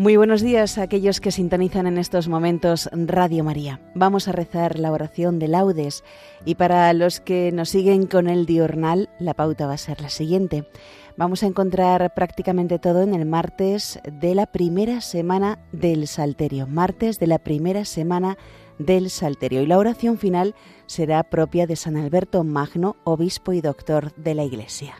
Muy buenos días a aquellos que sintonizan en estos momentos Radio María. Vamos a rezar la oración de laudes y para los que nos siguen con el diurnal, la pauta va a ser la siguiente. Vamos a encontrar prácticamente todo en el martes de la primera semana del Salterio, martes de la primera semana del Salterio. Y la oración final será propia de San Alberto Magno, obispo y doctor de la Iglesia.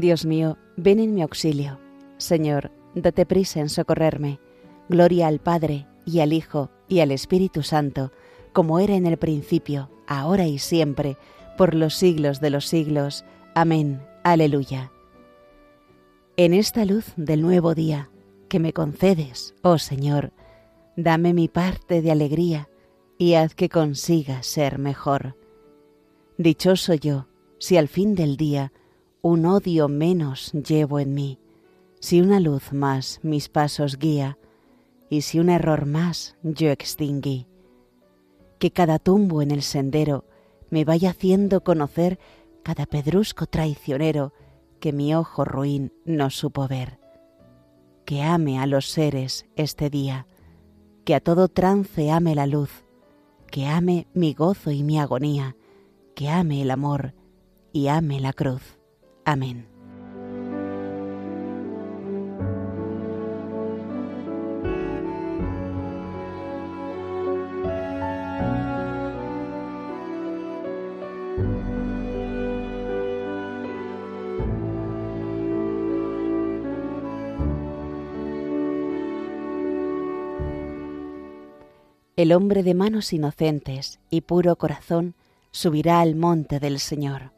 Dios mío, ven en mi auxilio. Señor, date prisa en socorrerme. Gloria al Padre, y al Hijo, y al Espíritu Santo, como era en el principio, ahora y siempre, por los siglos de los siglos. Amén. Aleluya. En esta luz del nuevo día que me concedes, oh Señor, dame mi parte de alegría y haz que consiga ser mejor. Dichoso yo, si al fin del día un odio menos llevo en mí, si una luz más mis pasos guía, y si un error más yo extinguí. Que cada tumbo en el sendero me vaya haciendo conocer cada pedrusco traicionero que mi ojo ruin no supo ver. Que ame a los seres este día, que a todo trance ame la luz, que ame mi gozo y mi agonía, que ame el amor y ame la cruz. Amén. El hombre de manos inocentes y puro corazón subirá al monte del Señor.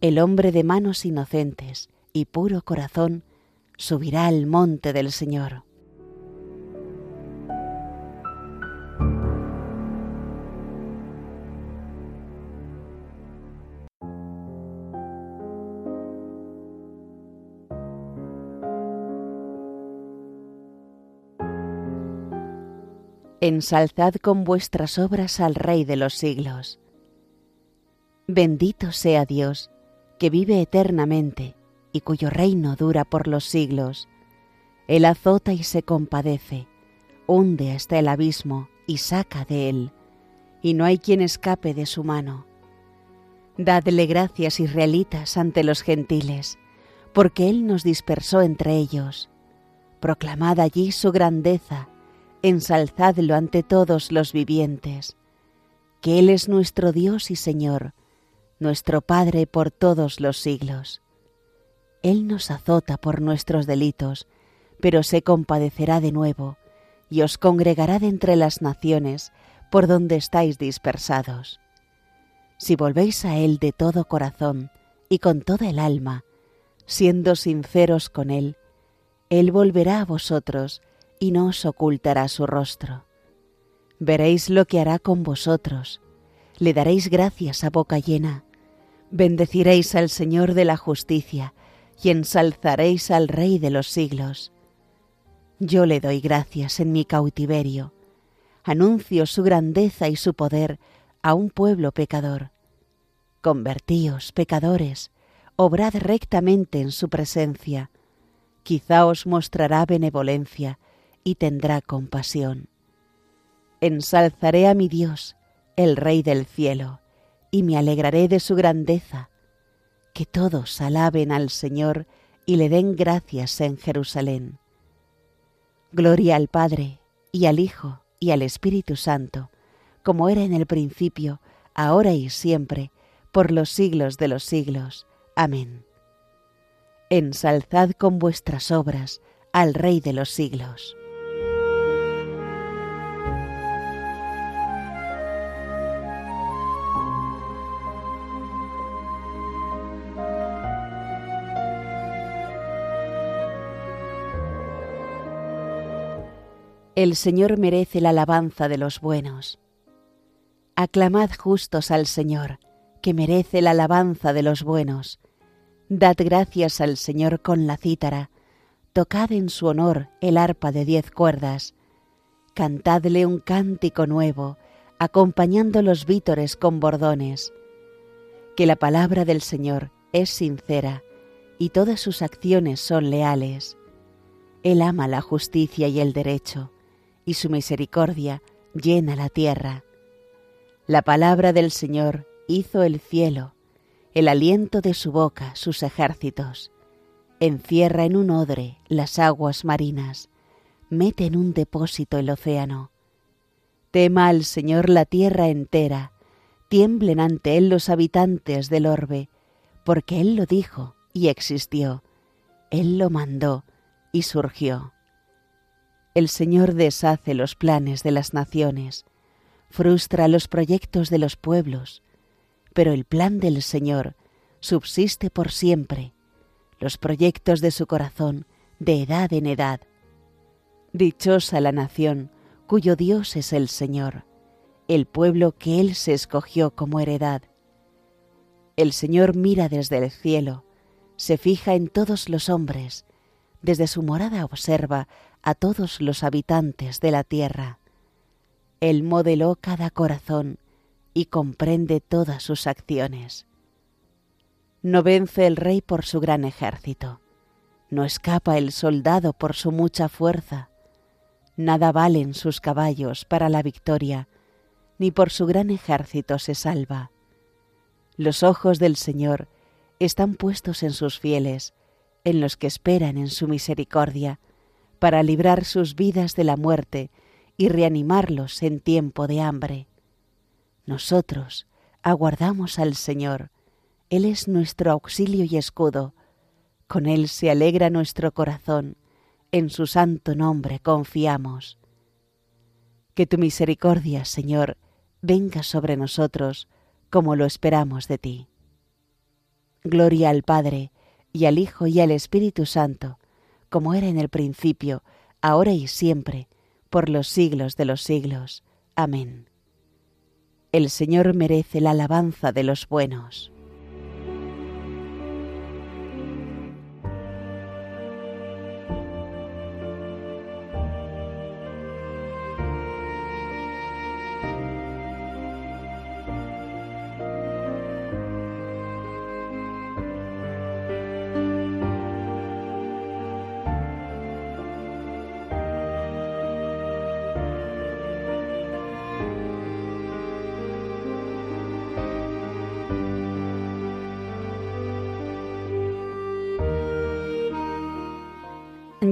el hombre de manos inocentes y puro corazón subirá al monte del Señor. Ensalzad con vuestras obras al Rey de los siglos. Bendito sea Dios, que vive eternamente y cuyo reino dura por los siglos. Él azota y se compadece, hunde hasta el abismo y saca de él, y no hay quien escape de su mano. Dadle gracias israelitas ante los gentiles, porque Él nos dispersó entre ellos. Proclamad allí su grandeza, ensalzadlo ante todos los vivientes, que Él es nuestro Dios y Señor, nuestro Padre por todos los siglos. Él nos azota por nuestros delitos, pero se compadecerá de nuevo, y os congregará de entre las naciones por donde estáis dispersados. Si volvéis a Él de todo corazón y con toda el alma, siendo sinceros con Él, Él volverá a vosotros y no os ocultará su rostro. Veréis lo que hará con vosotros, le daréis gracias a boca llena, bendeciréis al Señor de la justicia y ensalzaréis al Rey de los siglos. Yo le doy gracias en mi cautiverio, anuncio su grandeza y su poder a un pueblo pecador. Convertíos, pecadores, obrad rectamente en su presencia, quizá os mostrará benevolencia y tendrá compasión. Ensalzaré a mi Dios, el Rey del cielo, y me alegraré de su grandeza. Que todos alaben al Señor y le den gracias en Jerusalén. Gloria al Padre, y al Hijo, y al Espíritu Santo, como era en el principio, ahora y siempre, por los siglos de los siglos. Amén. Ensalzad con vuestras obras al Rey de los siglos. El Señor merece la alabanza de los buenos. Aclamad justos al Señor, que merece la alabanza de los buenos. Dad gracias al Señor con la cítara, tocad en su honor el arpa de diez cuerdas, cantadle un cántico nuevo, acompañando los vítores con bordones. Que la palabra del Señor es sincera y todas sus acciones son leales. Él ama la justicia y el derecho y su misericordia llena la tierra. La palabra del Señor hizo el cielo, el aliento de su boca sus ejércitos. Encierra en un odre las aguas marinas, mete en un depósito el océano. Tema al Señor la tierra entera, tiemblen ante Él los habitantes del orbe, porque Él lo dijo y existió, Él lo mandó y surgió. El Señor deshace los planes de las naciones, frustra los proyectos de los pueblos, pero el plan del Señor subsiste por siempre, los proyectos de su corazón de edad en edad. Dichosa la nación cuyo Dios es el Señor, el pueblo que Él se escogió como heredad. El Señor mira desde el cielo, se fija en todos los hombres, desde su morada observa a todos los habitantes de la tierra. Él modeló cada corazón y comprende todas sus acciones. No vence el rey por su gran ejército, no escapa el soldado por su mucha fuerza, nada valen sus caballos para la victoria, ni por su gran ejército se salva. Los ojos del Señor están puestos en sus fieles, en los que esperan en su misericordia, para librar sus vidas de la muerte y reanimarlos en tiempo de hambre. Nosotros aguardamos al Señor, Él es nuestro auxilio y escudo, con Él se alegra nuestro corazón, en su santo nombre confiamos. Que tu misericordia, Señor, venga sobre nosotros como lo esperamos de ti. Gloria al Padre, y al Hijo y al Espíritu Santo, como era en el principio, ahora y siempre, por los siglos de los siglos. Amén. El Señor merece la alabanza de los buenos.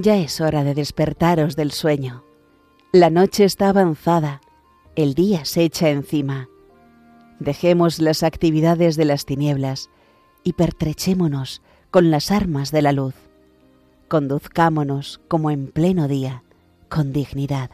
Ya es hora de despertaros del sueño. La noche está avanzada, el día se echa encima. Dejemos las actividades de las tinieblas y pertrechémonos con las armas de la luz. Conduzcámonos como en pleno día, con dignidad.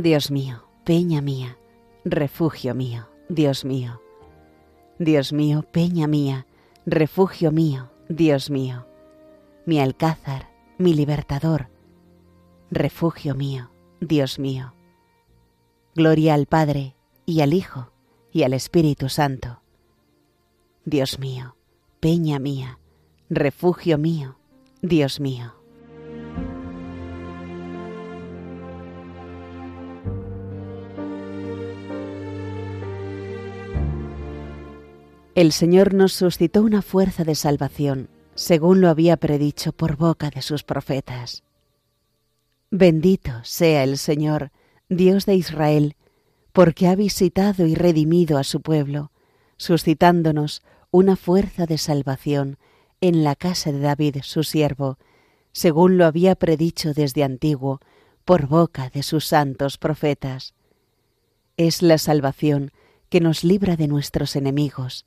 Dios mío, peña mía, refugio mío, Dios mío. Dios mío, peña mía, refugio mío, Dios mío. Mi alcázar, mi libertador, refugio mío, Dios mío. Gloria al Padre, y al Hijo, y al Espíritu Santo. Dios mío, peña mía, refugio mío, Dios mío. El Señor nos suscitó una fuerza de salvación, según lo había predicho por boca de sus profetas. Bendito sea el Señor, Dios de Israel, porque ha visitado y redimido a su pueblo, suscitándonos una fuerza de salvación en la casa de David, su siervo, según lo había predicho desde antiguo por boca de sus santos profetas. Es la salvación que nos libra de nuestros enemigos,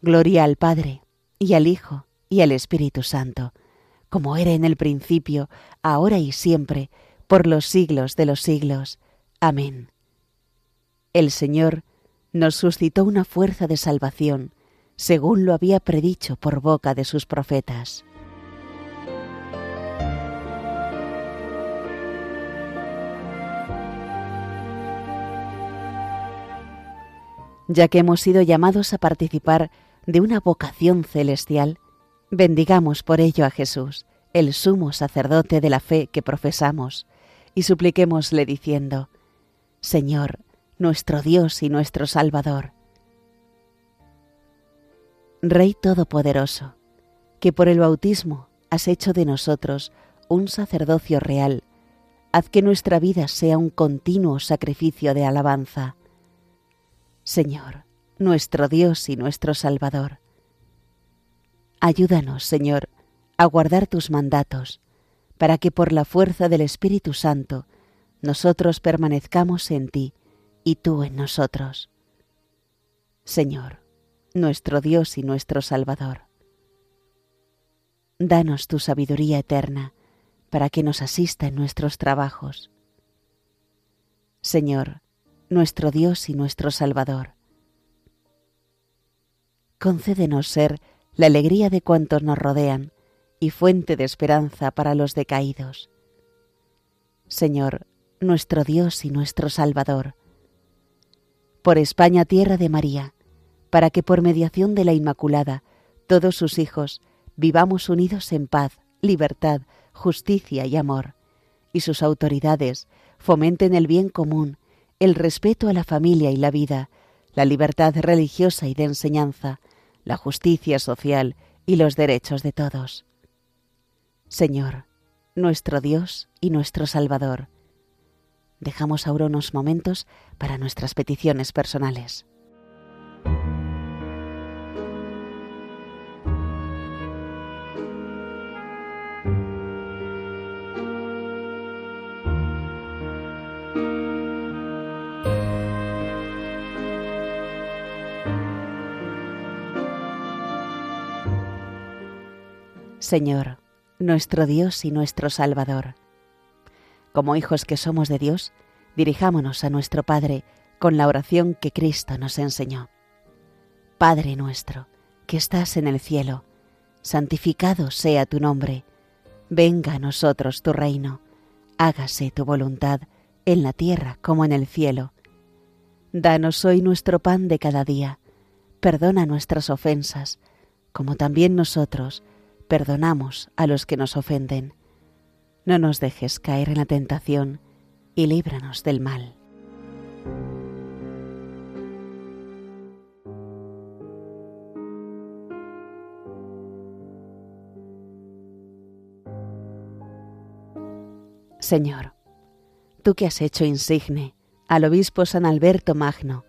Gloria al Padre, y al Hijo, y al Espíritu Santo, como era en el principio, ahora y siempre, por los siglos de los siglos. Amén. El Señor nos suscitó una fuerza de salvación, según lo había predicho por boca de sus profetas. Ya que hemos sido llamados a participar de una vocación celestial, bendigamos por ello a Jesús, el sumo sacerdote de la fe que profesamos, y supliquémosle diciendo, Señor, nuestro Dios y nuestro Salvador, Rey Todopoderoso, que por el bautismo has hecho de nosotros un sacerdocio real, haz que nuestra vida sea un continuo sacrificio de alabanza. Señor, nuestro Dios y nuestro Salvador. Ayúdanos, Señor, a guardar tus mandatos, para que por la fuerza del Espíritu Santo nosotros permanezcamos en ti y tú en nosotros. Señor, nuestro Dios y nuestro Salvador. Danos tu sabiduría eterna para que nos asista en nuestros trabajos. Señor, nuestro Dios y nuestro Salvador concédenos ser la alegría de cuantos nos rodean y fuente de esperanza para los decaídos. Señor, nuestro Dios y nuestro Salvador, por España tierra de María, para que por mediación de la Inmaculada todos sus hijos vivamos unidos en paz, libertad, justicia y amor, y sus autoridades fomenten el bien común, el respeto a la familia y la vida, la libertad religiosa y de enseñanza, la justicia social y los derechos de todos. Señor, nuestro Dios y nuestro Salvador, dejamos ahora unos momentos para nuestras peticiones personales. Señor, nuestro Dios y nuestro Salvador. Como hijos que somos de Dios, dirijámonos a nuestro Padre con la oración que Cristo nos enseñó. Padre nuestro, que estás en el cielo, santificado sea tu nombre, venga a nosotros tu reino, hágase tu voluntad en la tierra como en el cielo. Danos hoy nuestro pan de cada día. Perdona nuestras ofensas, como también nosotros perdonamos a los que nos ofenden. No nos dejes caer en la tentación y líbranos del mal. Señor, tú que has hecho insigne al obispo San Alberto Magno,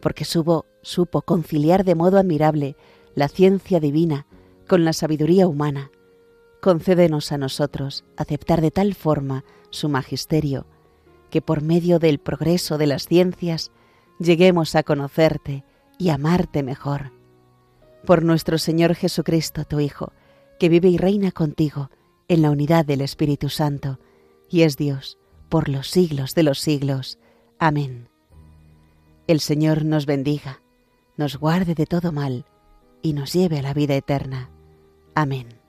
porque supo, supo conciliar de modo admirable la ciencia divina con la sabiduría humana, concédenos a nosotros aceptar de tal forma su magisterio, que por medio del progreso de las ciencias lleguemos a conocerte y amarte mejor. Por nuestro Señor Jesucristo, tu Hijo, que vive y reina contigo en la unidad del Espíritu Santo, y es Dios por los siglos de los siglos. Amén. El Señor nos bendiga, nos guarde de todo mal, y nos lleve a la vida eterna. Amén.